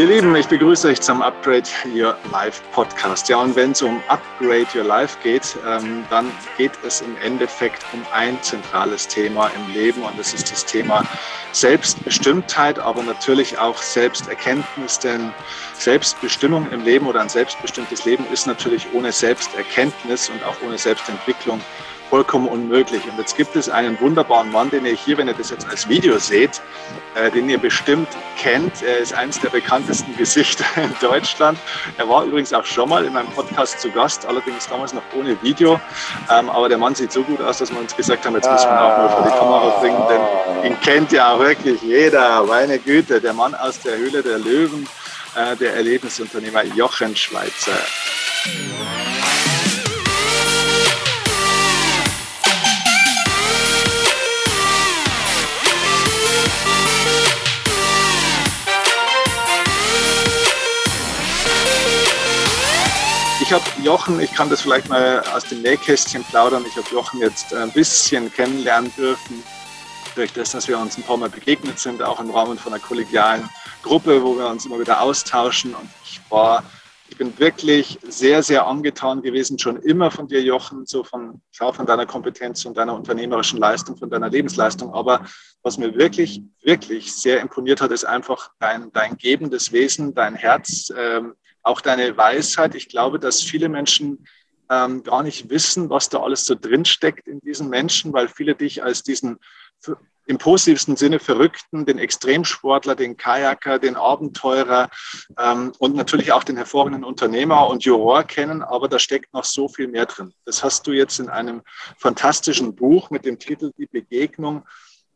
Ihr Lieben, ich begrüße euch zum Upgrade Your Life Podcast. Ja, und wenn es um Upgrade Your Life geht, ähm, dann geht es im Endeffekt um ein zentrales Thema im Leben und das ist das Thema Selbstbestimmtheit, aber natürlich auch Selbsterkenntnis, denn Selbstbestimmung im Leben oder ein selbstbestimmtes Leben ist natürlich ohne Selbsterkenntnis und auch ohne Selbstentwicklung vollkommen unmöglich. Und jetzt gibt es einen wunderbaren Mann, den ihr hier, wenn ihr das jetzt als Video seht, äh, den ihr bestimmt kennt. Er ist eines der bekanntesten Gesichter in Deutschland. Er war übrigens auch schon mal in meinem Podcast zu Gast, allerdings damals noch ohne Video. Ähm, aber der Mann sieht so gut aus, dass wir uns gesagt haben, jetzt müssen wir ihn auch mal vor die Kamera bringen, denn ihn kennt ja wirklich jeder. Meine Güte, der Mann aus der Höhle der Löwen, äh, der Erlebnisunternehmer Jochen Schweizer. Ich habe Jochen, ich kann das vielleicht mal aus dem Nähkästchen plaudern, ich habe Jochen jetzt ein bisschen kennenlernen dürfen, durch das, dass wir uns ein paar Mal begegnet sind, auch im Rahmen von einer kollegialen Gruppe, wo wir uns immer wieder austauschen. Und ich war, ich bin wirklich sehr, sehr angetan gewesen, schon immer von dir, Jochen, so von, schau von deiner Kompetenz und deiner unternehmerischen Leistung, von deiner Lebensleistung. Aber was mir wirklich, wirklich sehr imponiert hat, ist einfach dein, dein gebendes Wesen, dein Herz, ähm, auch deine Weisheit. Ich glaube, dass viele Menschen ähm, gar nicht wissen, was da alles so drinsteckt in diesen Menschen, weil viele dich als diesen im positivsten Sinne Verrückten, den Extremsportler, den Kajaker, den Abenteurer ähm, und natürlich auch den hervorragenden Unternehmer und Juror kennen, aber da steckt noch so viel mehr drin. Das hast du jetzt in einem fantastischen Buch mit dem Titel Die Begegnung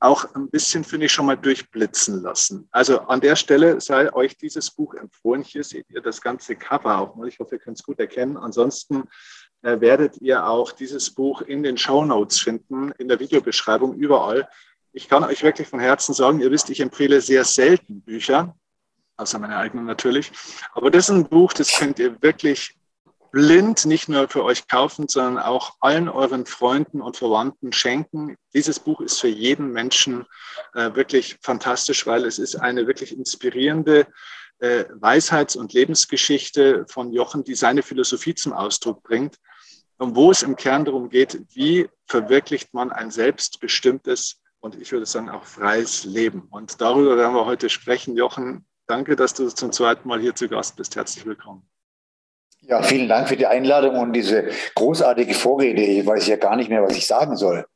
auch ein bisschen, finde ich, schon mal durchblitzen lassen. Also an der Stelle sei euch dieses Buch empfohlen. Hier seht ihr das ganze Cover auch mal. Ich hoffe, ihr könnt es gut erkennen. Ansonsten äh, werdet ihr auch dieses Buch in den Show Notes finden, in der Videobeschreibung, überall. Ich kann euch wirklich von Herzen sagen, ihr wisst, ich empfehle sehr selten Bücher, außer meine eigenen natürlich. Aber das ist ein Buch, das könnt ihr wirklich blind nicht nur für euch kaufen, sondern auch allen euren Freunden und Verwandten schenken. Dieses Buch ist für jeden Menschen äh, wirklich fantastisch, weil es ist eine wirklich inspirierende äh, Weisheits- und Lebensgeschichte von Jochen, die seine Philosophie zum Ausdruck bringt und wo es im Kern darum geht, wie verwirklicht man ein selbstbestimmtes und ich würde sagen auch freies Leben. Und darüber werden wir heute sprechen. Jochen, danke, dass du zum zweiten Mal hier zu Gast bist. Herzlich willkommen. Ja, vielen Dank für die Einladung und diese großartige Vorrede. Ich weiß ja gar nicht mehr, was ich sagen soll.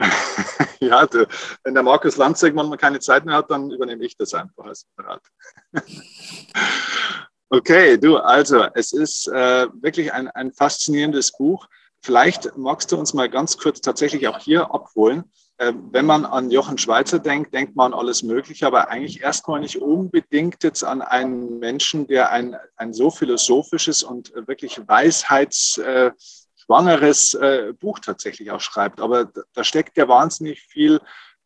ja, du, wenn der Markus Lanzig manchmal keine Zeit mehr hat, dann übernehme ich das einfach als Rat. okay, du, also es ist äh, wirklich ein, ein faszinierendes Buch. Vielleicht magst du uns mal ganz kurz tatsächlich auch hier abholen. Ähm, wenn man an Jochen Schweizer denkt, denkt man an alles Mögliche, aber eigentlich erstmal nicht unbedingt jetzt an einen Menschen, der ein, ein so philosophisches und wirklich weisheitsschwangeres äh, Buch tatsächlich auch schreibt. Aber da steckt ja wahnsinnig viel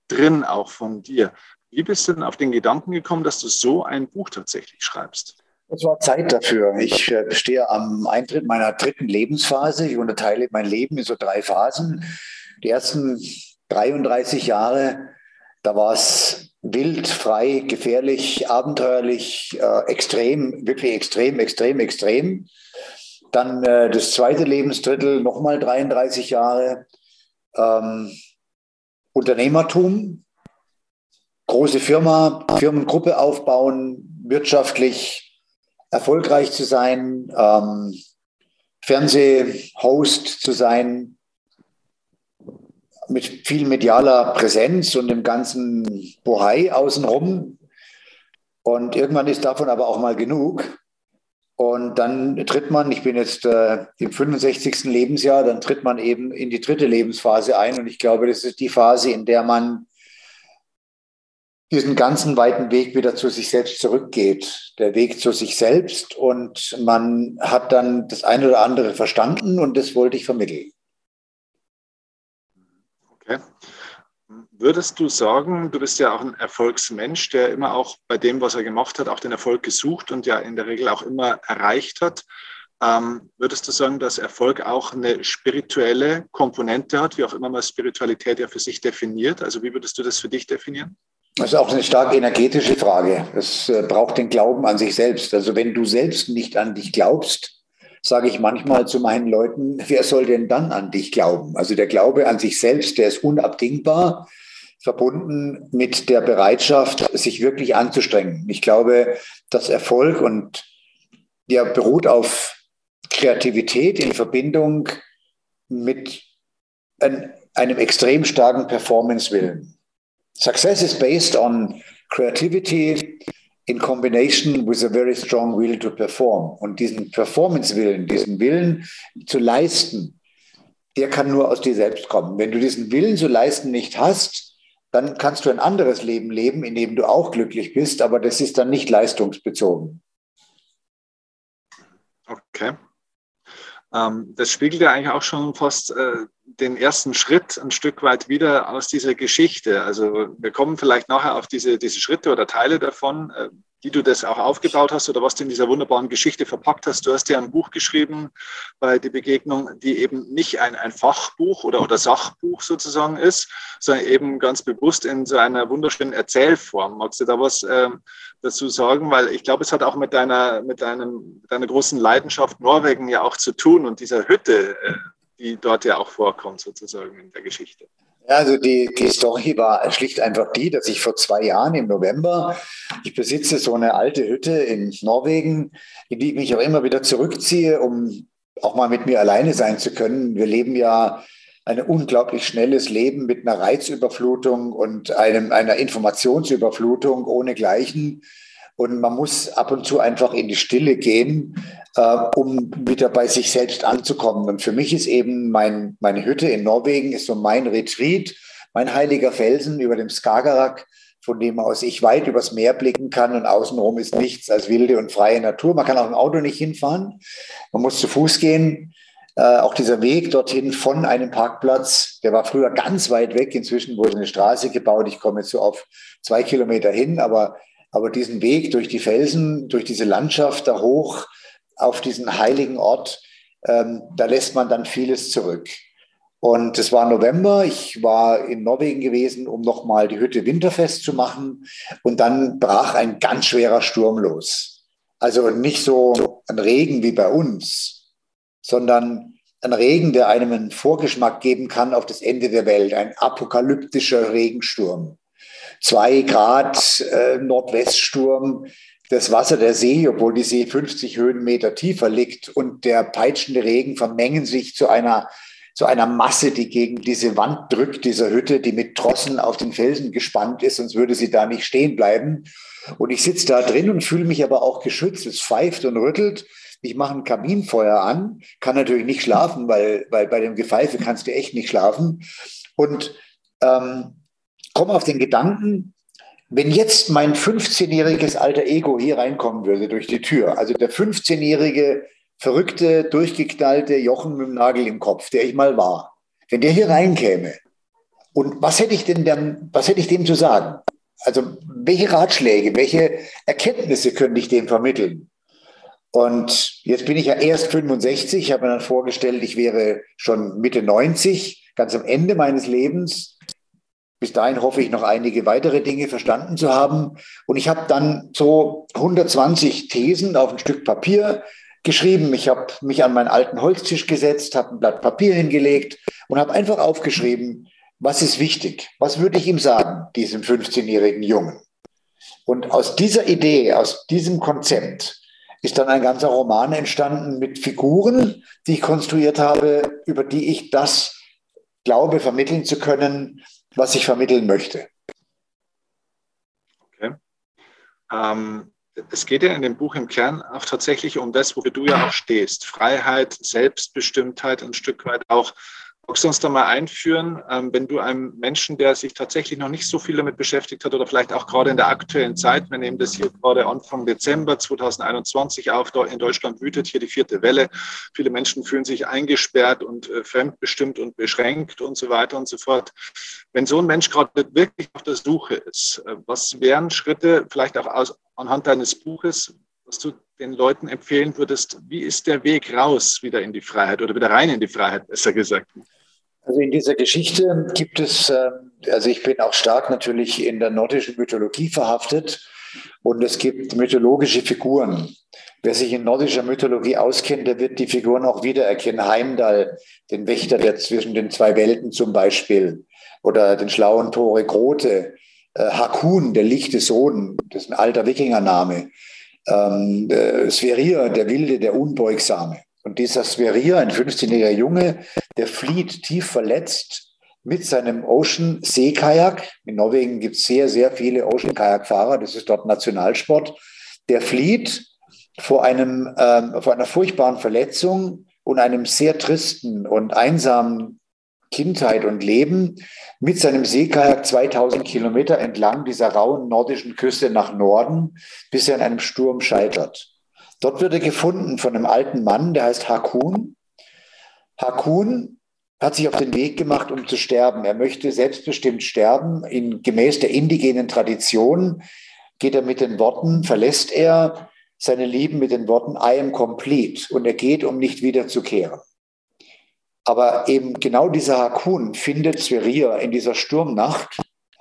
drin auch von dir. Wie bist du denn auf den Gedanken gekommen, dass du so ein Buch tatsächlich schreibst? Es war Zeit dafür. Ich äh, stehe am Eintritt meiner dritten Lebensphase. Ich unterteile mein Leben in so drei Phasen. Die ersten 33 Jahre, da war es wild, frei, gefährlich, abenteuerlich, äh, extrem, wirklich extrem, extrem, extrem. Dann äh, das zweite Lebensdrittel, nochmal 33 Jahre. Ähm, Unternehmertum, große Firma, Firmengruppe aufbauen, wirtschaftlich erfolgreich zu sein, ähm, Fernsehhost zu sein, mit viel medialer Präsenz und dem ganzen Bohai außenrum. Und irgendwann ist davon aber auch mal genug. Und dann tritt man, ich bin jetzt äh, im 65. Lebensjahr, dann tritt man eben in die dritte Lebensphase ein. Und ich glaube, das ist die Phase, in der man diesen ganzen weiten Weg wieder zu sich selbst zurückgeht. Der Weg zu sich selbst. Und man hat dann das eine oder andere verstanden und das wollte ich vermitteln. Okay. Würdest du sagen, du bist ja auch ein Erfolgsmensch, der immer auch bei dem, was er gemacht hat, auch den Erfolg gesucht und ja in der Regel auch immer erreicht hat? Ähm, würdest du sagen, dass Erfolg auch eine spirituelle Komponente hat, wie auch immer man Spiritualität ja für sich definiert? Also wie würdest du das für dich definieren? Das ist auch eine stark energetische Frage. Es äh, braucht den Glauben an sich selbst. Also wenn du selbst nicht an dich glaubst, sage ich manchmal zu meinen Leuten, wer soll denn dann an dich glauben? Also der Glaube an sich selbst, der ist unabdingbar, verbunden mit der Bereitschaft, sich wirklich anzustrengen. Ich glaube, dass Erfolg und der beruht auf Kreativität in Verbindung mit einem extrem starken Performance-Willen. Success is based on creativity in combination with a very strong will to perform. Und diesen Performance-Willen, diesen Willen zu leisten, der kann nur aus dir selbst kommen. Wenn du diesen Willen zu leisten nicht hast, dann kannst du ein anderes Leben leben, in dem du auch glücklich bist, aber das ist dann nicht leistungsbezogen. Okay. Ähm, das spiegelt ja eigentlich auch schon fast äh, den ersten Schritt ein Stück weit wieder aus dieser Geschichte. Also wir kommen vielleicht nachher auf diese, diese Schritte oder Teile davon, äh, wie du das auch aufgebaut hast oder was du in dieser wunderbaren Geschichte verpackt hast. Du hast ja ein Buch geschrieben bei die Begegnung, die eben nicht ein, ein Fachbuch oder, oder Sachbuch sozusagen ist, sondern eben ganz bewusst in so einer wunderschönen Erzählform. Magst du da was äh, dazu sagen? Weil ich glaube, es hat auch mit deiner, mit deinem, deiner großen Leidenschaft Norwegen ja auch zu tun und dieser Hütte, äh, die dort ja auch vorkommt sozusagen in der Geschichte. Also die, die Story war schlicht einfach die, dass ich vor zwei Jahren im November, ich besitze so eine alte Hütte in Norwegen, in die ich mich auch immer wieder zurückziehe, um auch mal mit mir alleine sein zu können. Wir leben ja ein unglaublich schnelles Leben mit einer Reizüberflutung und einem, einer Informationsüberflutung ohne Gleichen. Und man muss ab und zu einfach in die Stille gehen, äh, um wieder bei sich selbst anzukommen. Und für mich ist eben mein, meine Hütte in Norwegen ist so mein Retreat, mein heiliger Felsen über dem Skagerrak, von dem aus ich weit übers Meer blicken kann und außenrum ist nichts als wilde und freie Natur. Man kann auch im Auto nicht hinfahren. Man muss zu Fuß gehen. Äh, auch dieser Weg dorthin von einem Parkplatz, der war früher ganz weit weg. Inzwischen wurde eine Straße gebaut. Ich komme jetzt so auf zwei Kilometer hin, aber, aber diesen Weg durch die Felsen, durch diese Landschaft da hoch, auf diesen heiligen Ort, ähm, da lässt man dann vieles zurück. Und es war November, ich war in Norwegen gewesen, um nochmal die Hütte winterfest zu machen. Und dann brach ein ganz schwerer Sturm los. Also nicht so ein Regen wie bei uns, sondern ein Regen, der einem einen Vorgeschmack geben kann auf das Ende der Welt. Ein apokalyptischer Regensturm. Zwei Grad äh, Nordweststurm, das Wasser der See, obwohl die See 50 Höhenmeter tiefer liegt und der peitschende Regen vermengen sich zu einer, zu einer Masse, die gegen diese Wand drückt, dieser Hütte, die mit Trossen auf den Felsen gespannt ist, sonst würde sie da nicht stehen bleiben. Und ich sitze da drin und fühle mich aber auch geschützt. Es pfeift und rüttelt. Ich mache ein Kaminfeuer an, kann natürlich nicht schlafen, weil, weil bei dem Gepfeife kannst du echt nicht schlafen. Und ähm, komme auf den Gedanken, wenn jetzt mein 15-jähriges alter Ego hier reinkommen würde durch die Tür, also der 15-jährige, verrückte, durchgeknallte Jochen mit dem Nagel im Kopf, der ich mal war, wenn der hier reinkäme, und was hätte ich denn dann, was hätte ich dem zu sagen? Also welche Ratschläge, welche Erkenntnisse könnte ich dem vermitteln? Und jetzt bin ich ja erst 65, ich habe mir dann vorgestellt, ich wäre schon Mitte 90, ganz am Ende meines Lebens. Bis dahin hoffe ich noch einige weitere Dinge verstanden zu haben. Und ich habe dann so 120 Thesen auf ein Stück Papier geschrieben. Ich habe mich an meinen alten Holztisch gesetzt, habe ein Blatt Papier hingelegt und habe einfach aufgeschrieben, was ist wichtig? Was würde ich ihm sagen, diesem 15-jährigen Jungen? Und aus dieser Idee, aus diesem Konzept ist dann ein ganzer Roman entstanden mit Figuren, die ich konstruiert habe, über die ich das glaube vermitteln zu können, was ich vermitteln möchte. Okay. Ähm, es geht ja in dem Buch im Kern auch tatsächlich um das, wofür du ja auch stehst. Freiheit, Selbstbestimmtheit, ein Stück weit auch Magst du uns da mal einführen, ähm, wenn du einem Menschen, der sich tatsächlich noch nicht so viel damit beschäftigt hat oder vielleicht auch gerade in der aktuellen Zeit, wir nehmen das hier gerade Anfang Dezember 2021 auf, in Deutschland wütet hier die vierte Welle. Viele Menschen fühlen sich eingesperrt und äh, fremdbestimmt und beschränkt und so weiter und so fort. Wenn so ein Mensch gerade wirklich auf der Suche ist, äh, was wären Schritte, vielleicht auch aus, anhand deines Buches, was du den Leuten empfehlen würdest, wie ist der Weg raus wieder in die Freiheit oder wieder rein in die Freiheit, besser gesagt? Also in dieser Geschichte gibt es, ähm, also ich bin auch stark natürlich in der nordischen Mythologie verhaftet und es gibt mythologische Figuren. Wer sich in nordischer Mythologie auskennt, der wird die Figuren auch wiedererkennen. Heimdall, den Wächter, der zwischen den zwei Welten zum Beispiel, oder den schlauen Tore Grote, äh, Hakun, der lichte Sohn, das ist ein alter Wikingername, ähm, äh, Sverrir, der Wilde, der Unbeugsame. Und dieser Sverrir, ein 15-jähriger Junge, der flieht tief verletzt mit seinem Ocean Seekajak. In Norwegen gibt es sehr, sehr viele Ocean Kajakfahrer. Das ist dort Nationalsport. Der flieht vor, einem, ähm, vor einer furchtbaren Verletzung und einem sehr tristen und einsamen Kindheit und Leben mit seinem Seekajak 2000 Kilometer entlang dieser rauen nordischen Küste nach Norden, bis er in einem Sturm scheitert. Dort wird er gefunden von einem alten Mann, der heißt Hakun. Hakun hat sich auf den Weg gemacht, um zu sterben. Er möchte selbstbestimmt sterben. In, gemäß der indigenen Tradition geht er mit den Worten, verlässt er seine Lieben mit den Worten, I am complete. Und er geht, um nicht wiederzukehren. Aber eben genau dieser Hakun findet Sverrir in dieser Sturmnacht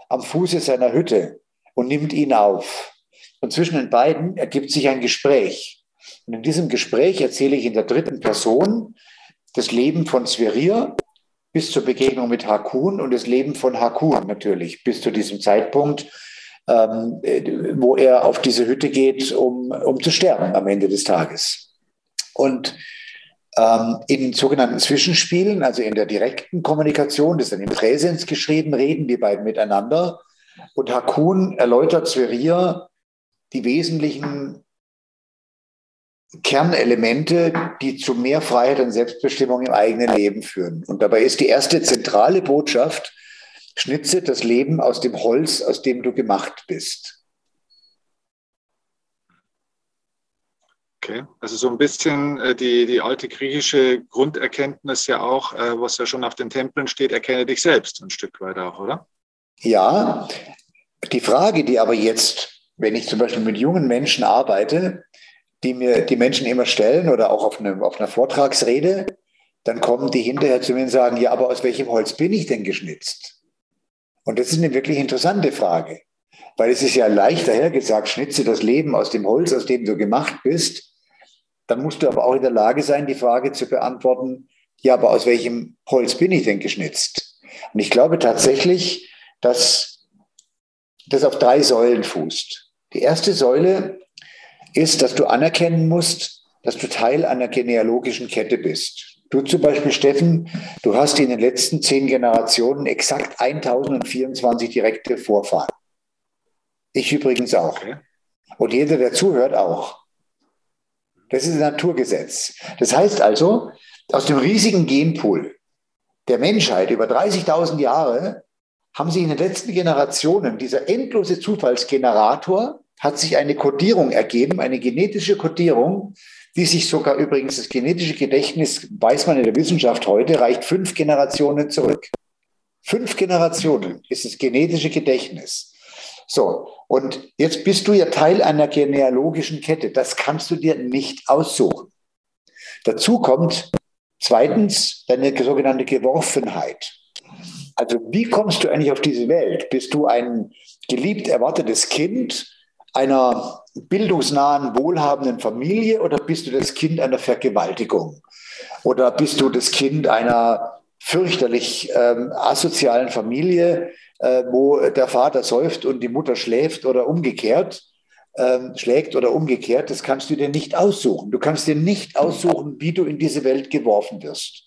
am Fuße seiner Hütte und nimmt ihn auf. Und zwischen den beiden ergibt sich ein Gespräch. Und in diesem Gespräch erzähle ich in der dritten Person das Leben von Sverrir bis zur Begegnung mit Hakun und das Leben von Hakun natürlich bis zu diesem Zeitpunkt, ähm, wo er auf diese Hütte geht, um, um zu sterben am Ende des Tages. Und ähm, in sogenannten Zwischenspielen, also in der direkten Kommunikation, das ist dann im Präsens geschrieben, reden die beiden miteinander. Und Hakun erläutert Sverrir die wesentlichen Kernelemente, die zu mehr Freiheit und Selbstbestimmung im eigenen Leben führen. Und dabei ist die erste zentrale Botschaft, schnitze das Leben aus dem Holz, aus dem du gemacht bist. Okay, also so ein bisschen äh, die, die alte griechische Grunderkenntnis ja auch, äh, was ja schon auf den Tempeln steht, erkenne dich selbst ein Stück weit auch, oder? Ja, die Frage, die aber jetzt, wenn ich zum Beispiel mit jungen Menschen arbeite, die mir die Menschen immer stellen oder auch auf, eine, auf einer Vortragsrede, dann kommen die hinterher zu mir und sagen, ja, aber aus welchem Holz bin ich denn geschnitzt? Und das ist eine wirklich interessante Frage, weil es ist ja leicht dahergesagt, schnitze das Leben aus dem Holz, aus dem du gemacht bist. Dann musst du aber auch in der Lage sein, die Frage zu beantworten, ja, aber aus welchem Holz bin ich denn geschnitzt? Und ich glaube tatsächlich, dass das auf drei Säulen fußt. Die erste Säule ist, dass du anerkennen musst, dass du Teil einer genealogischen Kette bist. Du zum Beispiel, Steffen, du hast in den letzten zehn Generationen exakt 1024 direkte Vorfahren. Ich übrigens auch. Und jeder, der zuhört, auch. Das ist ein Naturgesetz. Das heißt also, aus dem riesigen Genpool der Menschheit über 30.000 Jahre haben sich in den letzten Generationen dieser endlose Zufallsgenerator hat sich eine Kodierung ergeben, eine genetische Kodierung, die sich sogar übrigens das genetische Gedächtnis, weiß man in der Wissenschaft heute, reicht fünf Generationen zurück. Fünf Generationen ist das genetische Gedächtnis. So, und jetzt bist du ja Teil einer genealogischen Kette. Das kannst du dir nicht aussuchen. Dazu kommt zweitens deine sogenannte Geworfenheit. Also wie kommst du eigentlich auf diese Welt? Bist du ein geliebt erwartetes Kind einer bildungsnahen, wohlhabenden Familie oder bist du das Kind einer Vergewaltigung? Oder bist du das Kind einer fürchterlich ähm, asozialen Familie, äh, wo der Vater säuft und die Mutter schläft oder umgekehrt, ähm, schlägt oder umgekehrt, das kannst du dir nicht aussuchen. Du kannst dir nicht aussuchen, wie du in diese Welt geworfen wirst.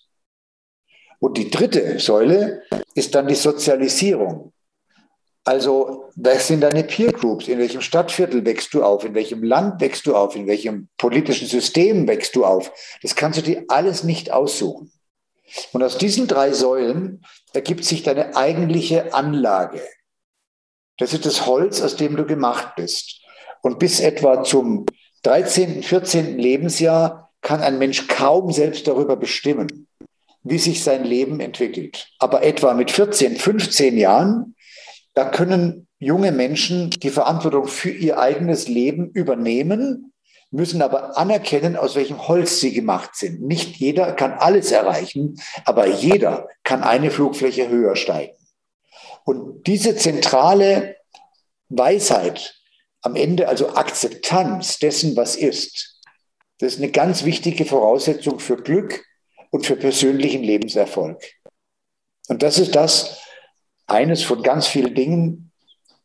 Und die dritte Säule ist dann die Sozialisierung. Also, was sind deine Peer Groups? In welchem Stadtviertel wächst du auf? In welchem Land wächst du auf? In welchem politischen System wächst du auf? Das kannst du dir alles nicht aussuchen. Und aus diesen drei Säulen ergibt sich deine eigentliche Anlage. Das ist das Holz, aus dem du gemacht bist. Und bis etwa zum 13., 14. Lebensjahr kann ein Mensch kaum selbst darüber bestimmen, wie sich sein Leben entwickelt. Aber etwa mit 14, 15 Jahren, da können junge Menschen die Verantwortung für ihr eigenes Leben übernehmen, müssen aber anerkennen, aus welchem Holz sie gemacht sind. Nicht jeder kann alles erreichen, aber jeder kann eine Flugfläche höher steigen. Und diese zentrale Weisheit am Ende, also Akzeptanz dessen, was ist, das ist eine ganz wichtige Voraussetzung für Glück und für persönlichen Lebenserfolg. Und das ist das, eines von ganz vielen Dingen,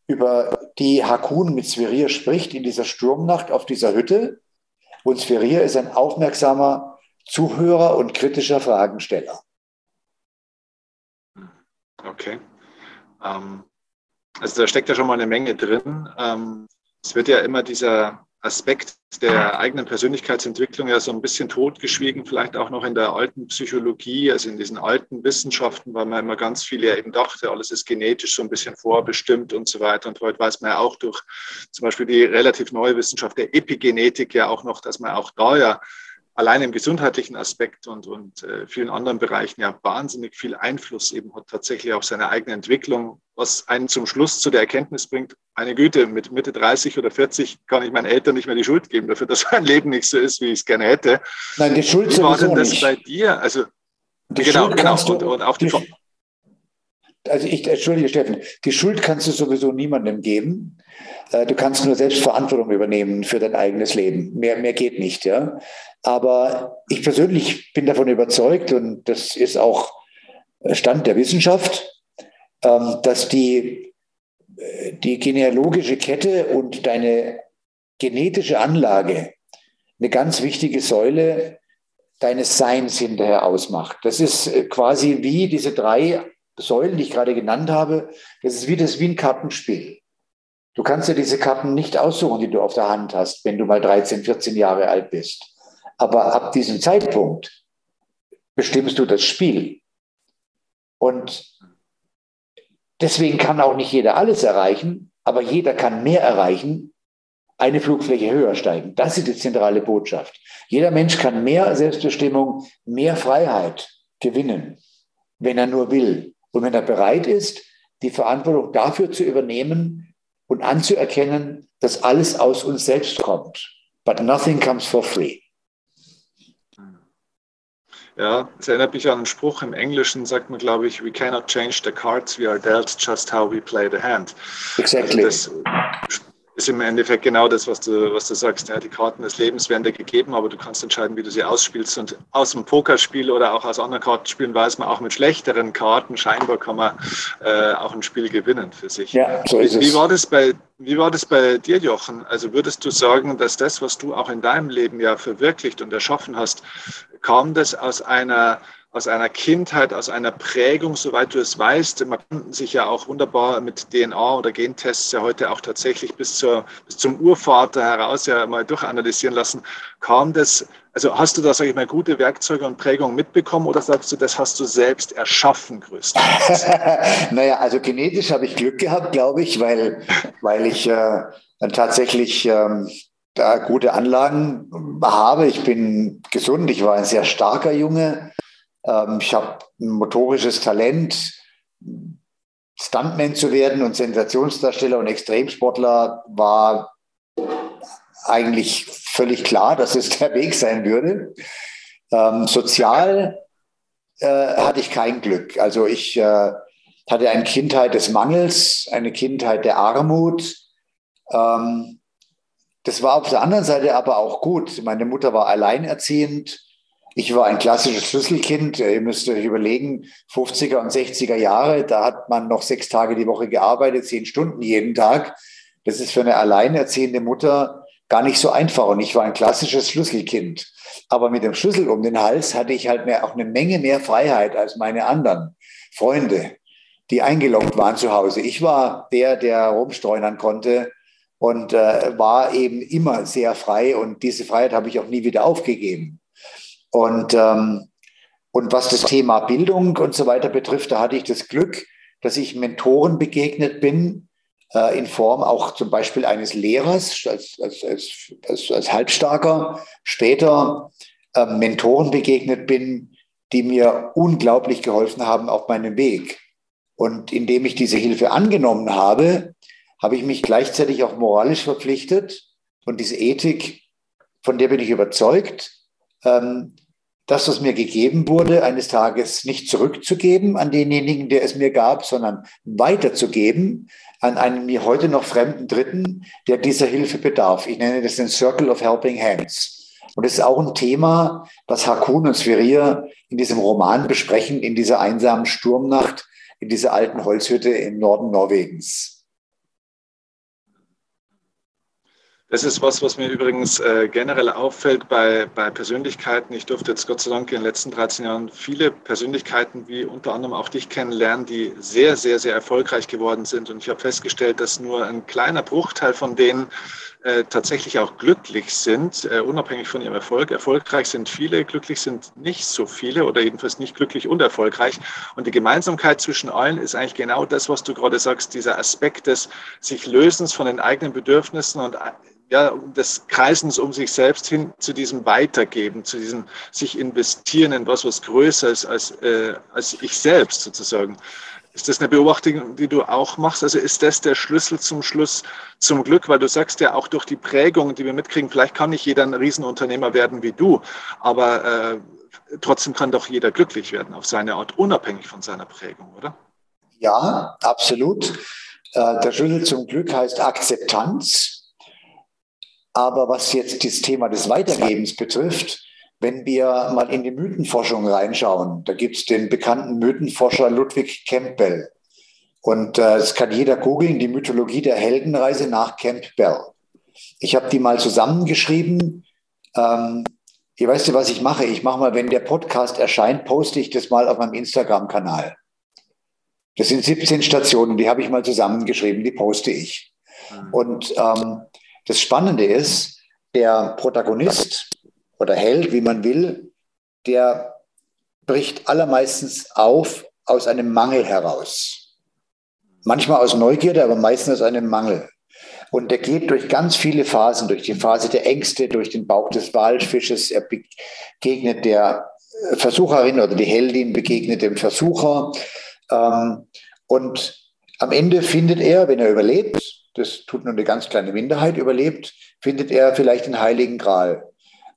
über die Hakun mit Sverir spricht in dieser Sturmnacht auf dieser Hütte. Und Sverir ist ein aufmerksamer Zuhörer und kritischer Fragensteller. Okay. Ähm, also da steckt ja schon mal eine Menge drin. Ähm, es wird ja immer dieser Aspekt der eigenen Persönlichkeitsentwicklung ja so ein bisschen totgeschwiegen, vielleicht auch noch in der alten Psychologie, also in diesen alten Wissenschaften, weil man immer ganz viel ja eben dachte, alles ist genetisch so ein bisschen vorbestimmt und so weiter. Und heute weiß man ja auch durch zum Beispiel die relativ neue Wissenschaft der Epigenetik ja auch noch, dass man auch da ja allein im gesundheitlichen Aspekt und, und äh, vielen anderen Bereichen ja wahnsinnig viel Einfluss eben hat tatsächlich auf seine eigene Entwicklung, was einen zum Schluss zu der Erkenntnis bringt, eine Güte, mit Mitte 30 oder 40 kann ich meinen Eltern nicht mehr die Schuld geben dafür, dass mein Leben nicht so ist, wie ich es gerne hätte. Nein, die Schuld Wie war denn das nicht. bei dir? Also, die genau, Schuld genau. Und, und, auch die, die also ich, entschuldige Steffen, die Schuld kannst du sowieso niemandem geben. Äh, du kannst nur selbst Verantwortung übernehmen für dein eigenes Leben. Mehr, mehr geht nicht, ja. Aber ich persönlich bin davon überzeugt, und das ist auch Stand der Wissenschaft, ähm, dass die, äh, die genealogische Kette und deine genetische Anlage eine ganz wichtige Säule deines Seins hinterher ausmacht. Das ist äh, quasi wie diese drei Säulen, die ich gerade genannt habe. Das ist wie das wie ein Kartenspiel. Du kannst dir diese Karten nicht aussuchen, die du auf der Hand hast, wenn du mal 13, 14 Jahre alt bist. Aber ab diesem Zeitpunkt bestimmst du das Spiel. Und deswegen kann auch nicht jeder alles erreichen, aber jeder kann mehr erreichen, eine Flugfläche höher steigen. Das ist die zentrale Botschaft. Jeder Mensch kann mehr Selbstbestimmung, mehr Freiheit gewinnen, wenn er nur will. Und wenn er bereit ist, die Verantwortung dafür zu übernehmen und anzuerkennen, dass alles aus uns selbst kommt. But nothing comes for free. Ja, es erinnert mich an einen Spruch im Englischen, sagt man, glaube ich, we cannot change the cards, we are dealt just how we play the hand. Exactly. Also das ist im Endeffekt genau das, was du, was du sagst. Ja, die Karten des Lebens werden dir gegeben, aber du kannst entscheiden, wie du sie ausspielst. Und aus dem Pokerspiel oder auch aus anderen Kartenspielen weiß man auch mit schlechteren Karten, scheinbar kann man äh, auch ein Spiel gewinnen für sich. Ja, so ist wie, es. War das bei, wie war das bei dir, Jochen? Also würdest du sagen, dass das, was du auch in deinem Leben ja verwirklicht und erschaffen hast, kam das aus einer aus einer Kindheit, aus einer Prägung, soweit du es weißt. Man kann sich ja auch wunderbar mit DNA oder Gentests ja heute auch tatsächlich bis, zur, bis zum Urvater heraus ja mal durchanalysieren lassen. Kam das, also hast du da, sage ich mal, gute Werkzeuge und Prägungen mitbekommen oder sagst du, das hast du selbst erschaffen größtenteils? naja, also genetisch habe ich Glück gehabt, glaube ich, weil, weil ich äh, dann tatsächlich ähm, da gute Anlagen habe. Ich bin gesund, ich war ein sehr starker Junge ähm, ich habe ein motorisches Talent. Stuntman zu werden und Sensationsdarsteller und Extremsportler war eigentlich völlig klar, dass es der Weg sein würde. Ähm, sozial äh, hatte ich kein Glück. Also ich äh, hatte eine Kindheit des Mangels, eine Kindheit der Armut. Ähm, das war auf der anderen Seite aber auch gut. Meine Mutter war alleinerziehend. Ich war ein klassisches Schlüsselkind. Ihr müsst euch überlegen, 50er und 60er Jahre, da hat man noch sechs Tage die Woche gearbeitet, zehn Stunden jeden Tag. Das ist für eine alleinerziehende Mutter gar nicht so einfach. Und ich war ein klassisches Schlüsselkind. Aber mit dem Schlüssel um den Hals hatte ich halt mehr, auch eine Menge mehr Freiheit als meine anderen Freunde, die eingeloggt waren zu Hause. Ich war der, der rumstreunern konnte und äh, war eben immer sehr frei. Und diese Freiheit habe ich auch nie wieder aufgegeben. Und, ähm, und was das Thema Bildung und so weiter betrifft, da hatte ich das Glück, dass ich Mentoren begegnet bin, äh, in Form auch zum Beispiel eines Lehrers als, als, als, als, als Halbstarker, später äh, Mentoren begegnet bin, die mir unglaublich geholfen haben auf meinem Weg. Und indem ich diese Hilfe angenommen habe, habe ich mich gleichzeitig auch moralisch verpflichtet und diese Ethik von der bin ich überzeugt, ähm, das, was mir gegeben wurde, eines Tages nicht zurückzugeben an denjenigen, der es mir gab, sondern weiterzugeben an einen mir heute noch fremden Dritten, der dieser Hilfe bedarf. Ich nenne das den Circle of Helping Hands. Und das ist auch ein Thema, was Hakun und Sverrir in diesem Roman besprechen, in dieser einsamen Sturmnacht, in dieser alten Holzhütte im Norden Norwegens. Das ist was, was mir übrigens äh, generell auffällt bei, bei Persönlichkeiten. Ich durfte jetzt Gott sei Dank in den letzten 13 Jahren viele Persönlichkeiten, wie unter anderem auch dich kennenlernen, die sehr, sehr, sehr erfolgreich geworden sind. Und ich habe festgestellt, dass nur ein kleiner Bruchteil von denen äh, tatsächlich auch glücklich sind, äh, unabhängig von ihrem Erfolg. Erfolgreich sind viele, glücklich sind nicht so viele oder jedenfalls nicht glücklich und erfolgreich. Und die Gemeinsamkeit zwischen allen ist eigentlich genau das, was du gerade sagst, dieser Aspekt des sich Lösens von den eigenen Bedürfnissen und ja, des Kreisens um sich selbst hin zu diesem Weitergeben, zu diesem sich investieren in was, was größer ist als, äh, als ich selbst sozusagen. Ist das eine Beobachtung, die du auch machst? Also ist das der Schlüssel zum Schluss zum Glück? Weil du sagst ja auch durch die Prägung, die wir mitkriegen, vielleicht kann nicht jeder ein Riesenunternehmer werden wie du, aber äh, trotzdem kann doch jeder glücklich werden auf seine Art, unabhängig von seiner Prägung, oder? Ja, absolut. Äh, der Schlüssel zum Glück heißt Akzeptanz. Aber was jetzt das Thema des Weitergebens betrifft, wenn wir mal in die Mythenforschung reinschauen, da gibt es den bekannten Mythenforscher Ludwig Campbell. Und äh, das kann jeder googeln, die Mythologie der Heldenreise nach Campbell. Ich habe die mal zusammengeschrieben. Ähm, ihr weißt ja, was ich mache. Ich mache mal, wenn der Podcast erscheint, poste ich das mal auf meinem Instagram-Kanal. Das sind 17 Stationen, die habe ich mal zusammengeschrieben, die poste ich. Mhm. Und ähm, das Spannende ist, der Protagonist oder Held, wie man will, der bricht allermeistens auf aus einem Mangel heraus. Manchmal aus Neugierde, aber meistens aus einem Mangel. Und der geht durch ganz viele Phasen, durch die Phase der Ängste, durch den Bauch des Walfisches. Er begegnet der Versucherin oder die Heldin begegnet dem Versucher. Ähm, und am Ende findet er, wenn er überlebt, das tut nur eine ganz kleine Minderheit, überlebt, findet er vielleicht den Heiligen Gral.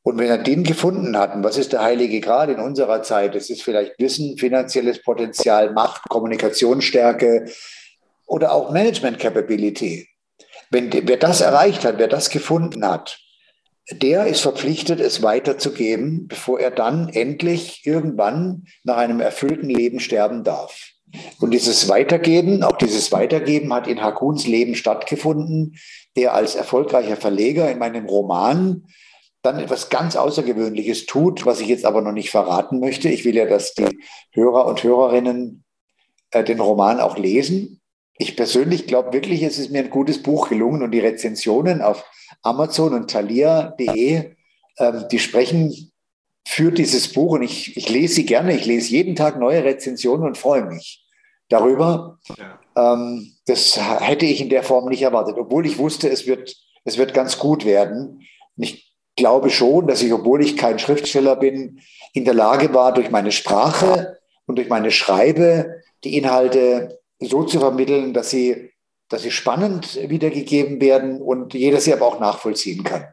Und wenn er den gefunden hat, und was ist der Heilige Gral in unserer Zeit? Es ist vielleicht Wissen, finanzielles Potenzial, Macht, Kommunikationsstärke oder auch Management Capability. Wenn wer das erreicht hat, wer das gefunden hat, der ist verpflichtet, es weiterzugeben, bevor er dann endlich irgendwann nach einem erfüllten Leben sterben darf. Und dieses Weitergeben, auch dieses Weitergeben hat in Hakuns Leben stattgefunden, der als erfolgreicher Verleger in meinem Roman dann etwas ganz Außergewöhnliches tut, was ich jetzt aber noch nicht verraten möchte. Ich will ja, dass die Hörer und Hörerinnen äh, den Roman auch lesen. Ich persönlich glaube wirklich, es ist mir ein gutes Buch gelungen und die Rezensionen auf Amazon und thalia.de, äh, die sprechen für dieses Buch und ich, ich lese sie gerne. Ich lese jeden Tag neue Rezensionen und freue mich darüber. Ja. Ähm, das hätte ich in der Form nicht erwartet, obwohl ich wusste, es wird, es wird ganz gut werden. Und ich glaube schon, dass ich, obwohl ich kein Schriftsteller bin, in der Lage war, durch meine Sprache und durch meine Schreibe die Inhalte so zu vermitteln, dass sie, dass sie spannend wiedergegeben werden und jeder sie aber auch nachvollziehen kann.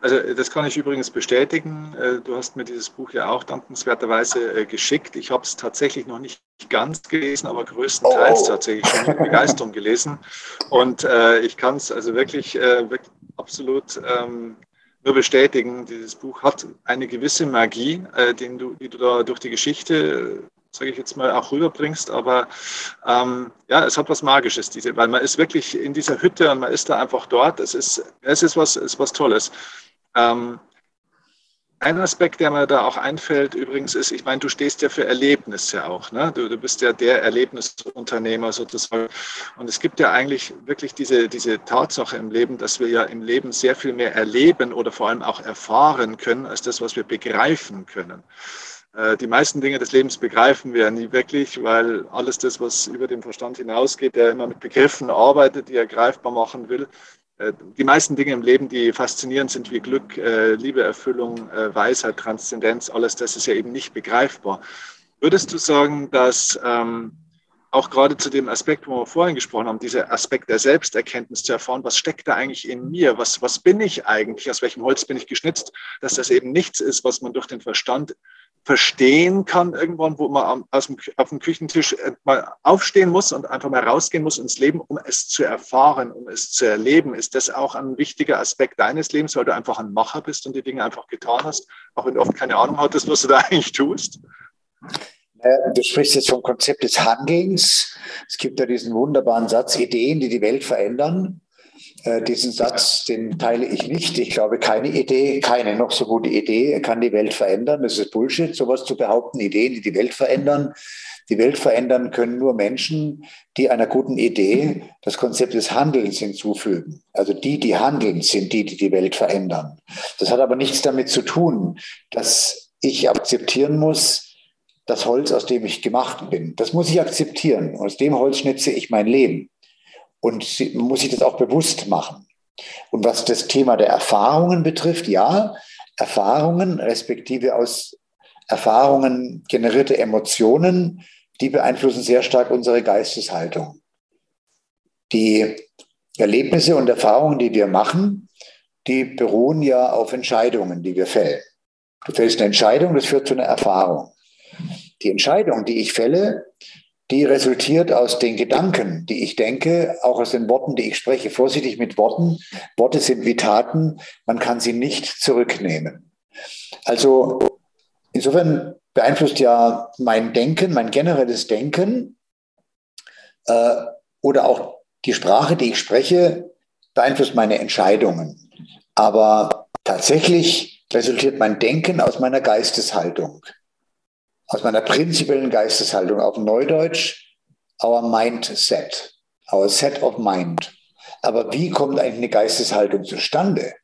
Also das kann ich übrigens bestätigen. Äh, du hast mir dieses Buch ja auch dankenswerterweise äh, geschickt. Ich habe es tatsächlich noch nicht ganz gelesen, aber größtenteils oh. tatsächlich schon mit Begeisterung gelesen. Und äh, ich kann es also wirklich, äh, wirklich absolut ähm, nur bestätigen. Dieses Buch hat eine gewisse Magie, äh, den du, die du da durch die Geschichte sage ich jetzt mal, auch rüberbringst. Aber ähm, ja, es hat was Magisches, diese, weil man ist wirklich in dieser Hütte und man ist da einfach dort. Es ist, es ist, was, ist was Tolles. Ähm, ein Aspekt, der mir da auch einfällt, übrigens ist, ich meine, du stehst ja für Erlebnisse auch. Ne? Du, du bist ja der Erlebnisunternehmer sozusagen. Und es gibt ja eigentlich wirklich diese, diese Tatsache im Leben, dass wir ja im Leben sehr viel mehr erleben oder vor allem auch erfahren können, als das, was wir begreifen können. Äh, die meisten Dinge des Lebens begreifen wir nie wirklich, weil alles das, was über den Verstand hinausgeht, der immer mit Begriffen arbeitet, die er greifbar machen will, die meisten Dinge im Leben, die faszinierend sind wie Glück, äh, Liebe, Erfüllung, äh, Weisheit, Transzendenz, alles das ist ja eben nicht begreifbar. Würdest du sagen, dass ähm, auch gerade zu dem Aspekt, wo wir vorhin gesprochen haben, dieser Aspekt der Selbsterkenntnis zu erfahren, was steckt da eigentlich in mir, was, was bin ich eigentlich, aus welchem Holz bin ich geschnitzt, dass das eben nichts ist, was man durch den Verstand verstehen kann irgendwann, wo man aus dem, auf dem Küchentisch mal aufstehen muss und einfach mal rausgehen muss ins Leben, um es zu erfahren, um es zu erleben. Ist das auch ein wichtiger Aspekt deines Lebens, weil du einfach ein Macher bist und die Dinge einfach getan hast, auch wenn du oft keine Ahnung hattest, was du da eigentlich tust? Du sprichst jetzt vom Konzept des Handelns. Es gibt ja diesen wunderbaren Satz, Ideen, die die Welt verändern. Äh, diesen Satz, den teile ich nicht. Ich glaube, keine Idee, keine noch so gute Idee kann die Welt verändern. Das ist Bullshit, sowas zu behaupten. Ideen, die die Welt verändern. Die Welt verändern können nur Menschen, die einer guten Idee das Konzept des Handelns hinzufügen. Also die, die handeln, sind die, die die Welt verändern. Das hat aber nichts damit zu tun, dass ich akzeptieren muss, das Holz, aus dem ich gemacht bin. Das muss ich akzeptieren. Aus dem Holz schnitze ich mein Leben. Und man muss sich das auch bewusst machen. Und was das Thema der Erfahrungen betrifft, ja, Erfahrungen, respektive aus Erfahrungen generierte Emotionen, die beeinflussen sehr stark unsere Geisteshaltung. Die Erlebnisse und Erfahrungen, die wir machen, die beruhen ja auf Entscheidungen, die wir fällen. Du fällst eine Entscheidung, das führt zu einer Erfahrung. Die Entscheidung, die ich fälle, die resultiert aus den Gedanken, die ich denke, auch aus den Worten, die ich spreche. Vorsichtig mit Worten. Worte sind wie Taten. Man kann sie nicht zurücknehmen. Also insofern beeinflusst ja mein Denken, mein generelles Denken äh, oder auch die Sprache, die ich spreche, beeinflusst meine Entscheidungen. Aber tatsächlich resultiert mein Denken aus meiner Geisteshaltung aus meiner prinzipiellen Geisteshaltung auf Neudeutsch, our mindset, our set of mind. Aber wie kommt eigentlich eine Geisteshaltung zustande?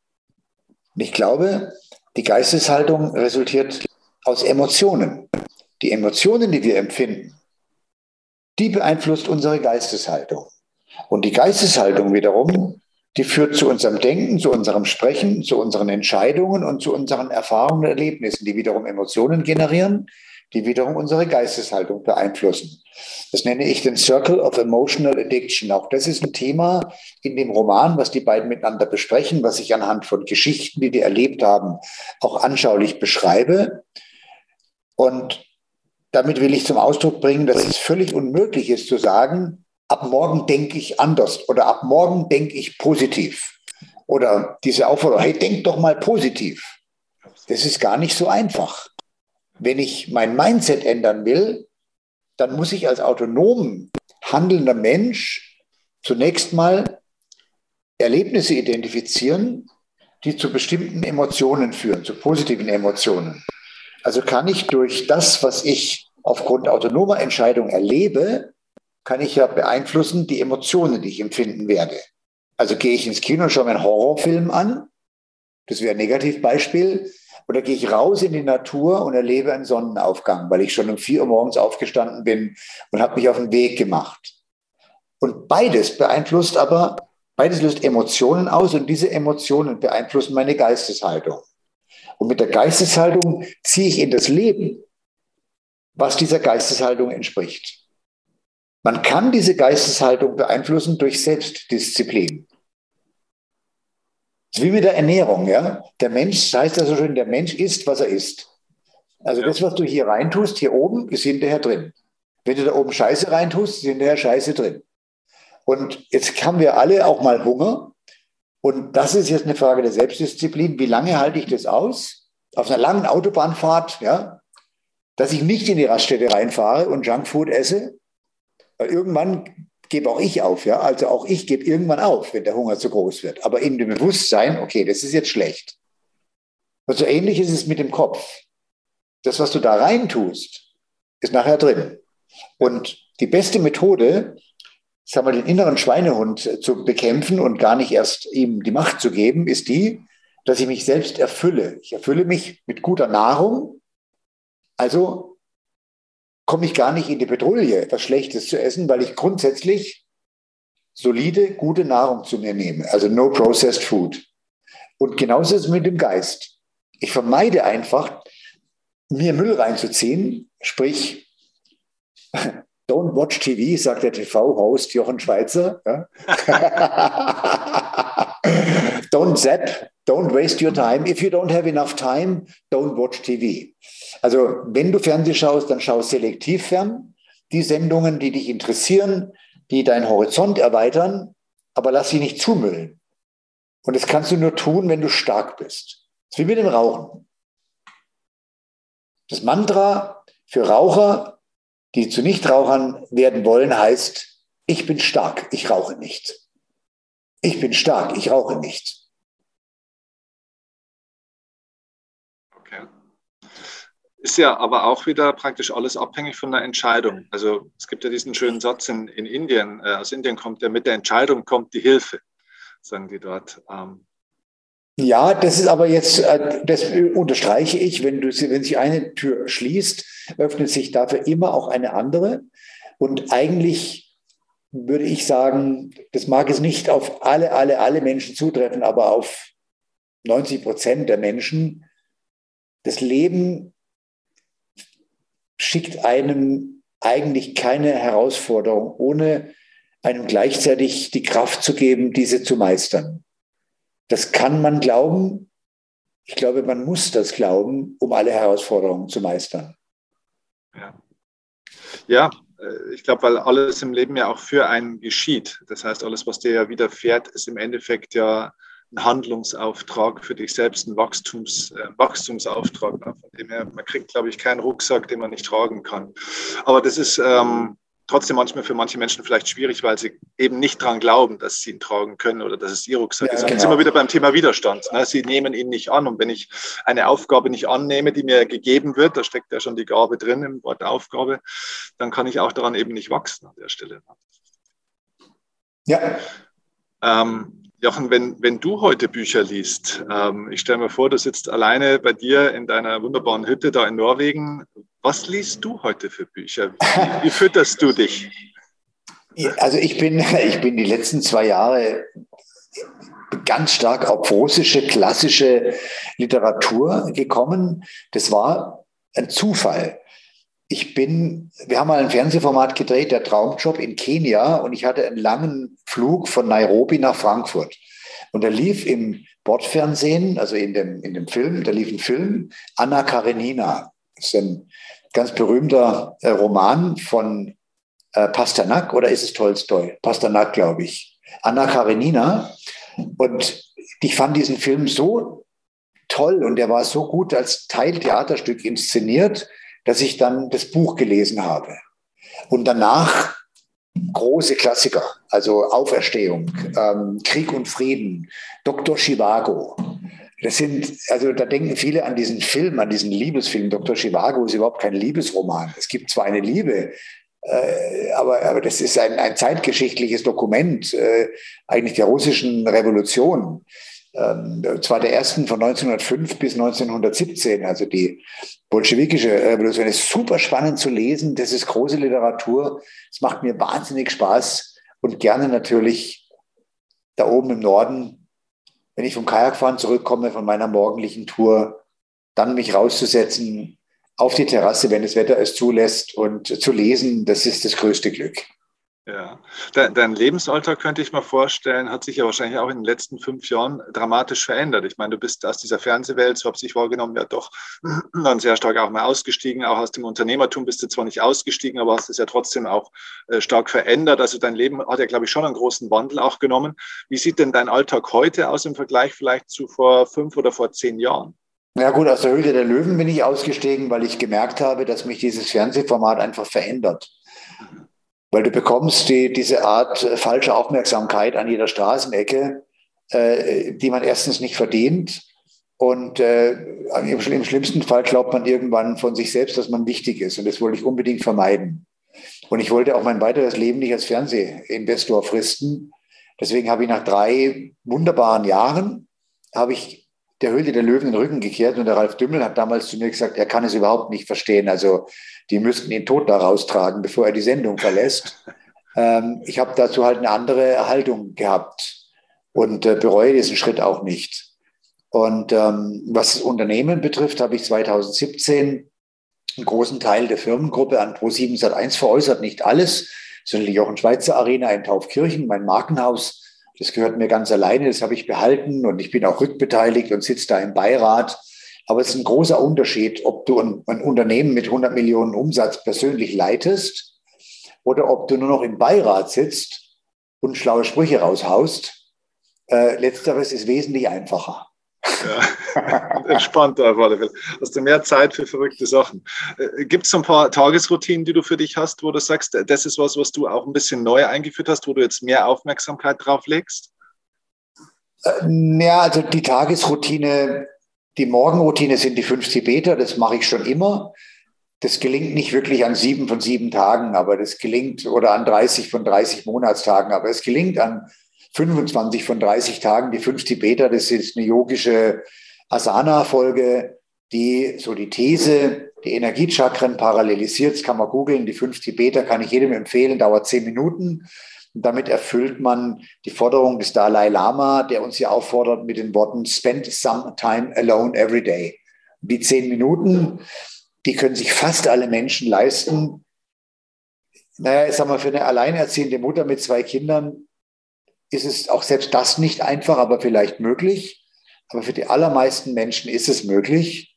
Ich glaube, die Geisteshaltung resultiert aus Emotionen. Die Emotionen, die wir empfinden, die beeinflusst unsere Geisteshaltung. Und die Geisteshaltung wiederum, die führt zu unserem Denken, zu unserem Sprechen, zu unseren Entscheidungen und zu unseren Erfahrungen und Erlebnissen, die wiederum Emotionen generieren, die wiederum unsere Geisteshaltung beeinflussen. Das nenne ich den Circle of Emotional Addiction. Auch das ist ein Thema in dem Roman, was die beiden miteinander besprechen, was ich anhand von Geschichten, die die erlebt haben, auch anschaulich beschreibe. Und damit will ich zum Ausdruck bringen, dass es völlig unmöglich ist zu sagen, ab morgen denke ich anders oder ab morgen denke ich positiv. Oder diese Aufforderung, hey, denk doch mal positiv. Das ist gar nicht so einfach wenn ich mein Mindset ändern will, dann muss ich als autonom handelnder Mensch zunächst mal Erlebnisse identifizieren, die zu bestimmten Emotionen führen, zu positiven Emotionen. Also kann ich durch das, was ich aufgrund autonomer Entscheidung erlebe, kann ich ja beeinflussen die Emotionen, die ich empfinden werde. Also gehe ich ins Kino und schaue mir einen Horrorfilm an, das wäre ein Negativbeispiel, oder gehe ich raus in die Natur und erlebe einen Sonnenaufgang, weil ich schon um vier Uhr morgens aufgestanden bin und habe mich auf den Weg gemacht. Und beides beeinflusst aber, beides löst Emotionen aus und diese Emotionen beeinflussen meine Geisteshaltung. Und mit der Geisteshaltung ziehe ich in das Leben, was dieser Geisteshaltung entspricht. Man kann diese Geisteshaltung beeinflussen durch Selbstdisziplin wie mit der Ernährung, ja. Der Mensch, das heißt ja so schön, der Mensch isst, was er isst. Also das, was du hier reintust, hier oben, ist hinterher drin. Wenn du da oben Scheiße reintust, ist hinterher Scheiße drin. Und jetzt haben wir alle auch mal Hunger. Und das ist jetzt eine Frage der Selbstdisziplin. Wie lange halte ich das aus? Auf einer langen Autobahnfahrt, ja, dass ich nicht in die Raststätte reinfahre und Junkfood esse. Weil irgendwann gebe auch ich auf, ja. Also auch ich gebe irgendwann auf, wenn der Hunger zu groß wird. Aber in dem Bewusstsein, okay, das ist jetzt schlecht. Und so ähnlich ist es mit dem Kopf. Das, was du da rein tust, ist nachher drin. Und die beste Methode, sagen wir, den inneren Schweinehund zu bekämpfen und gar nicht erst ihm die Macht zu geben, ist die, dass ich mich selbst erfülle. Ich erfülle mich mit guter Nahrung. Also komme ich gar nicht in die Petrouille, etwas Schlechtes zu essen, weil ich grundsätzlich solide, gute Nahrung zu mir nehme. Also no processed food. Und genauso ist es mit dem Geist. Ich vermeide einfach, mir Müll reinzuziehen, sprich Don't watch TV, sagt der TV-Host Jochen Schweizer. Don't zap, don't waste your time. If you don't have enough time, don't watch TV. Also wenn du Fernsehen schaust, dann schau selektiv fern. Die Sendungen, die dich interessieren, die deinen Horizont erweitern, aber lass sie nicht zumüllen. Und das kannst du nur tun, wenn du stark bist. Das ist wie mit dem Rauchen. Das Mantra für Raucher, die zu Nichtrauchern werden wollen, heißt, ich bin stark, ich rauche nicht. Ich bin stark, ich rauche nicht. Okay. Ist ja aber auch wieder praktisch alles abhängig von der Entscheidung. Also es gibt ja diesen schönen Satz in, in Indien, äh, aus Indien kommt ja mit der Entscheidung kommt die Hilfe, sagen die dort. Ähm, ja, das ist aber jetzt, äh, das unterstreiche ich, wenn, du, wenn sich eine Tür schließt, öffnet sich dafür immer auch eine andere. Und eigentlich würde ich sagen, das mag es nicht auf alle, alle, alle Menschen zutreffen, aber auf 90 Prozent der Menschen. Das Leben schickt einem eigentlich keine Herausforderung, ohne einem gleichzeitig die Kraft zu geben, diese zu meistern. Das kann man glauben. Ich glaube, man muss das glauben, um alle Herausforderungen zu meistern. Ja, ja äh, ich glaube, weil alles im Leben ja auch für einen geschieht. Das heißt, alles, was dir ja widerfährt, ist im Endeffekt ja ein Handlungsauftrag für dich selbst, ein Wachstums, äh, Wachstumsauftrag. Von dem her, man kriegt, glaube ich, keinen Rucksack, den man nicht tragen kann. Aber das ist, ähm, trotzdem manchmal für manche Menschen vielleicht schwierig, weil sie eben nicht daran glauben, dass sie ihn tragen können oder dass es ihr Rucksack ja, ist. Genau. Dann sind wir wieder beim Thema Widerstand. Ne? Sie nehmen ihn nicht an. Und wenn ich eine Aufgabe nicht annehme, die mir gegeben wird, da steckt ja schon die Gabe drin im Wort Aufgabe, dann kann ich auch daran eben nicht wachsen an der Stelle. Ja. Ähm, Jochen, wenn, wenn du heute Bücher liest, ähm, ich stelle mir vor, du sitzt alleine bei dir in deiner wunderbaren Hütte da in Norwegen. Was liest du heute für Bücher? Wie, wie fütterst du dich? Also ich bin, ich bin die letzten zwei Jahre ganz stark auf russische klassische Literatur gekommen. Das war ein Zufall. Ich bin, wir haben mal ein Fernsehformat gedreht, der Traumjob in Kenia, und ich hatte einen langen Flug von Nairobi nach Frankfurt. Und da lief im Bordfernsehen, also in dem, in dem Film, da lief ein Film, Anna Karenina. Das ist ein ganz berühmter äh, Roman von äh, Pasternak oder ist es Tolstoi? Pasternak, glaube ich. Anna Karenina. Und ich fand diesen Film so toll und der war so gut als Teiltheaterstück inszeniert, dass ich dann das Buch gelesen habe. Und danach große Klassiker, also Auferstehung, ähm, Krieg und Frieden, Dr. Chivago, das sind, also da denken viele an diesen Film, an diesen Liebesfilm. Dr. Chivago ist überhaupt kein Liebesroman. Es gibt zwar eine Liebe, äh, aber, aber das ist ein, ein zeitgeschichtliches Dokument, äh, eigentlich der russischen Revolution. Ähm, zwar der ersten von 1905 bis 1917, also die bolschewikische Revolution, ist super spannend zu lesen. Das ist große Literatur. Es macht mir wahnsinnig Spaß und gerne natürlich da oben im Norden wenn ich vom Kajakfahren zurückkomme von meiner morgendlichen Tour, dann mich rauszusetzen auf die Terrasse, wenn das Wetter es zulässt und zu lesen, das ist das größte Glück. Ja, dein, Lebensalter könnte ich mir vorstellen, hat sich ja wahrscheinlich auch in den letzten fünf Jahren dramatisch verändert. Ich meine, du bist aus dieser Fernsehwelt, so habe ich wahrgenommen, ja doch dann sehr stark auch mal ausgestiegen. Auch aus dem Unternehmertum bist du zwar nicht ausgestiegen, aber hast es ja trotzdem auch äh, stark verändert. Also dein Leben hat ja, glaube ich, schon einen großen Wandel auch genommen. Wie sieht denn dein Alltag heute aus im Vergleich vielleicht zu vor fünf oder vor zehn Jahren? Ja gut, aus der Höhle der Löwen bin ich ausgestiegen, weil ich gemerkt habe, dass mich dieses Fernsehformat einfach verändert weil du bekommst die, diese Art äh, falsche Aufmerksamkeit an jeder Straßenecke, äh, die man erstens nicht verdient und äh, im, im, schlimmsten Fall glaubt man irgendwann von sich selbst, dass man wichtig ist und das wollte ich unbedingt vermeiden. Und ich wollte auch mein weiteres Leben nicht als Fernsehinvestor fristen. Deswegen habe ich nach drei wunderbaren Jahren, habe ich der Höhle der Löwen den Rücken gekehrt und der Ralf Dümmel hat damals zu mir gesagt, er kann es überhaupt nicht verstehen. Also die müssten ihn tot da raustragen, bevor er die Sendung verlässt. ähm, ich habe dazu halt eine andere Haltung gehabt und äh, bereue diesen Schritt auch nicht. Und ähm, was das Unternehmen betrifft, habe ich 2017 einen großen Teil der Firmengruppe an Pro7 Sat1 veräußert, nicht alles, sondern die Jochen Schweizer Arena in Taufkirchen, mein Markenhaus. Das gehört mir ganz alleine, das habe ich behalten und ich bin auch rückbeteiligt und sitze da im Beirat. Aber es ist ein großer Unterschied, ob du ein, ein Unternehmen mit 100 Millionen Umsatz persönlich leitest oder ob du nur noch im Beirat sitzt und schlaue Sprüche raushaust. Äh, letzteres ist wesentlich einfacher. Ja, entspannter auf alle Fälle. Hast du mehr Zeit für verrückte Sachen. Äh, Gibt es so ein paar Tagesroutinen, die du für dich hast, wo du sagst, das ist was, was du auch ein bisschen neu eingeführt hast, wo du jetzt mehr Aufmerksamkeit drauf legst? Äh, ja, also die Tagesroutine, die Morgenroutine sind die fünf Tibeter, das mache ich schon immer. Das gelingt nicht wirklich an sieben von sieben Tagen, aber das gelingt, oder an 30 von 30 Monatstagen, aber es gelingt an 25 von 30 Tagen. Die fünf Tibeter, das ist eine yogische Asana-Folge, die so die These, die Energiechakren parallelisiert. Das kann man googeln. Die fünf Tibeter kann ich jedem empfehlen, dauert zehn Minuten. Und damit erfüllt man die Forderung des Dalai Lama, der uns hier auffordert mit den Worten Spend some time alone every day. Die zehn Minuten, die können sich fast alle Menschen leisten. Naja, ich sag mal, für eine alleinerziehende Mutter mit zwei Kindern ist es auch selbst das nicht einfach, aber vielleicht möglich. Aber für die allermeisten Menschen ist es möglich.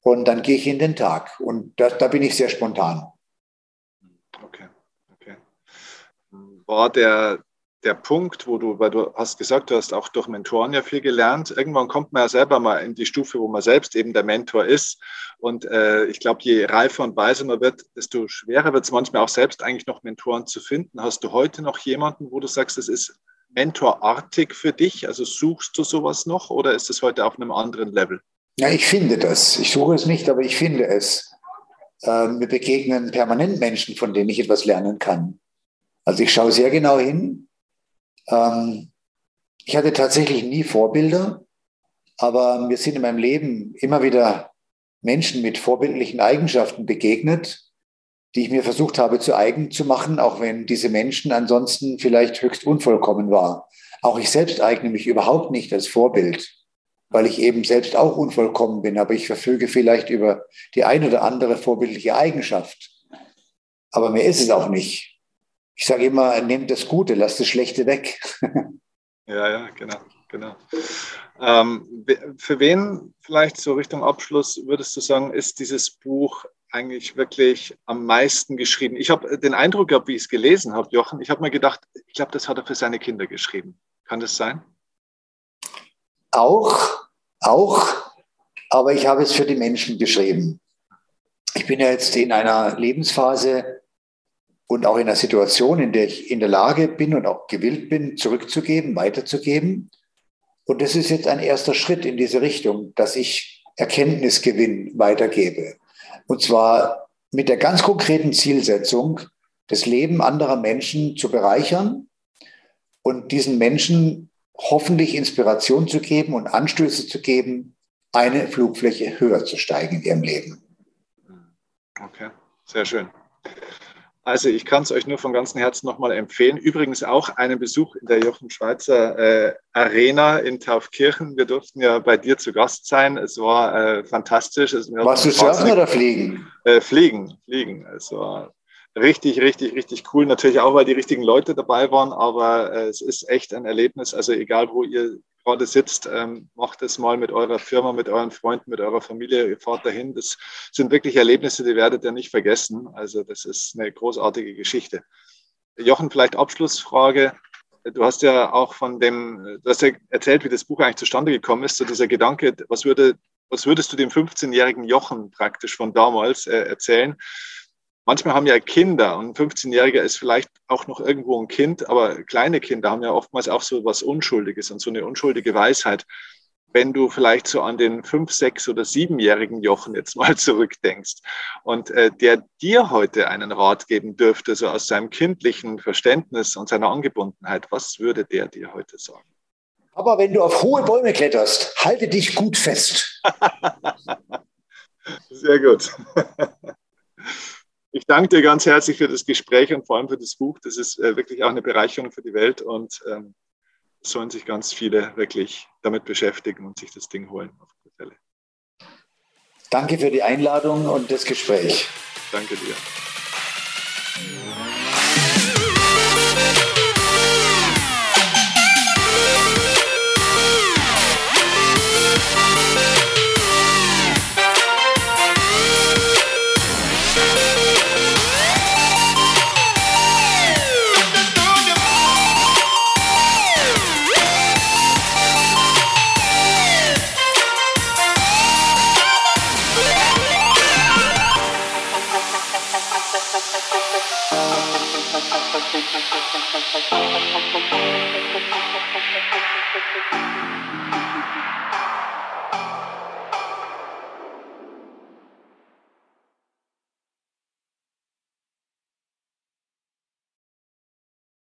Und dann gehe ich in den Tag. Und da, da bin ich sehr spontan. Okay, okay. War der, der Punkt, wo du, weil du hast gesagt, du hast auch durch Mentoren ja viel gelernt. Irgendwann kommt man ja selber mal in die Stufe, wo man selbst eben der Mentor ist. Und äh, ich glaube, je reifer und weiser man wird, desto schwerer wird es manchmal auch selbst eigentlich noch Mentoren zu finden. Hast du heute noch jemanden, wo du sagst, es ist mentorartig für dich? Also suchst du sowas noch oder ist es heute auf einem anderen Level? Ja, ich finde das. Ich suche es nicht, aber ich finde es. Ähm, mir begegnen permanent Menschen, von denen ich etwas lernen kann. Also ich schaue sehr genau hin. Ähm, ich hatte tatsächlich nie Vorbilder, aber mir sind in meinem Leben immer wieder Menschen mit vorbildlichen Eigenschaften begegnet, die ich mir versucht habe zu eigen zu machen, auch wenn diese Menschen ansonsten vielleicht höchst unvollkommen war. Auch ich selbst eigne mich überhaupt nicht als Vorbild, weil ich eben selbst auch unvollkommen bin, aber ich verfüge vielleicht über die ein oder andere vorbildliche Eigenschaft. Aber mir ist es auch nicht. Ich sage immer, nehmt das Gute, lasst das Schlechte weg. ja, ja, genau, genau. Ähm, für wen vielleicht so Richtung Abschluss würdest du sagen, ist dieses Buch eigentlich wirklich am meisten geschrieben? Ich habe den Eindruck gehabt, wie ich es gelesen habe, Jochen, ich habe mir gedacht, ich glaube, das hat er für seine Kinder geschrieben. Kann das sein? Auch, auch, aber ich habe es für die Menschen geschrieben. Ich bin ja jetzt in einer Lebensphase und auch in einer Situation, in der ich in der Lage bin und auch gewillt bin, zurückzugeben, weiterzugeben. Und das ist jetzt ein erster Schritt in diese Richtung, dass ich Erkenntnisgewinn weitergebe. Und zwar mit der ganz konkreten Zielsetzung, das Leben anderer Menschen zu bereichern und diesen Menschen hoffentlich Inspiration zu geben und Anstöße zu geben, eine Flugfläche höher zu steigen in ihrem Leben. Okay, sehr schön. Also ich kann es euch nur von ganzem Herzen nochmal empfehlen. Übrigens auch einen Besuch in der Jochen Schweizer äh, Arena in Taufkirchen. Wir durften ja bei dir zu Gast sein. Es war äh, fantastisch. Es, Warst du surfen oder fliegen? Äh, fliegen, fliegen. Es war richtig, richtig, richtig cool. Natürlich auch, weil die richtigen Leute dabei waren, aber äh, es ist echt ein Erlebnis. Also egal, wo ihr gerade sitzt, ähm, macht es mal mit eurer Firma, mit euren Freunden, mit eurer Familie, ihr fahrt dahin. Das sind wirklich Erlebnisse, die werdet ihr nicht vergessen. Also das ist eine großartige Geschichte. Jochen, vielleicht Abschlussfrage. Du hast ja auch von dem, du hast ja erzählt, wie das Buch eigentlich zustande gekommen ist, so dieser Gedanke, was, würde, was würdest du dem 15-jährigen Jochen praktisch von damals äh, erzählen? Manchmal haben ja Kinder und ein 15-Jähriger ist vielleicht auch noch irgendwo ein Kind, aber kleine Kinder haben ja oftmals auch so was Unschuldiges und so eine unschuldige Weisheit. Wenn du vielleicht so an den fünf, sechs oder siebenjährigen Jochen jetzt mal zurückdenkst und äh, der dir heute einen Rat geben dürfte, so aus seinem kindlichen Verständnis und seiner Angebundenheit, was würde der dir heute sagen? Aber wenn du auf hohe Bäume kletterst, halte dich gut fest. Sehr gut. Ich danke dir ganz herzlich für das Gespräch und vor allem für das Buch. Das ist äh, wirklich auch eine Bereicherung für die Welt und ähm, sollen sich ganz viele wirklich damit beschäftigen und sich das Ding holen. Auf alle Fälle. Danke für die Einladung und das Gespräch. Danke dir.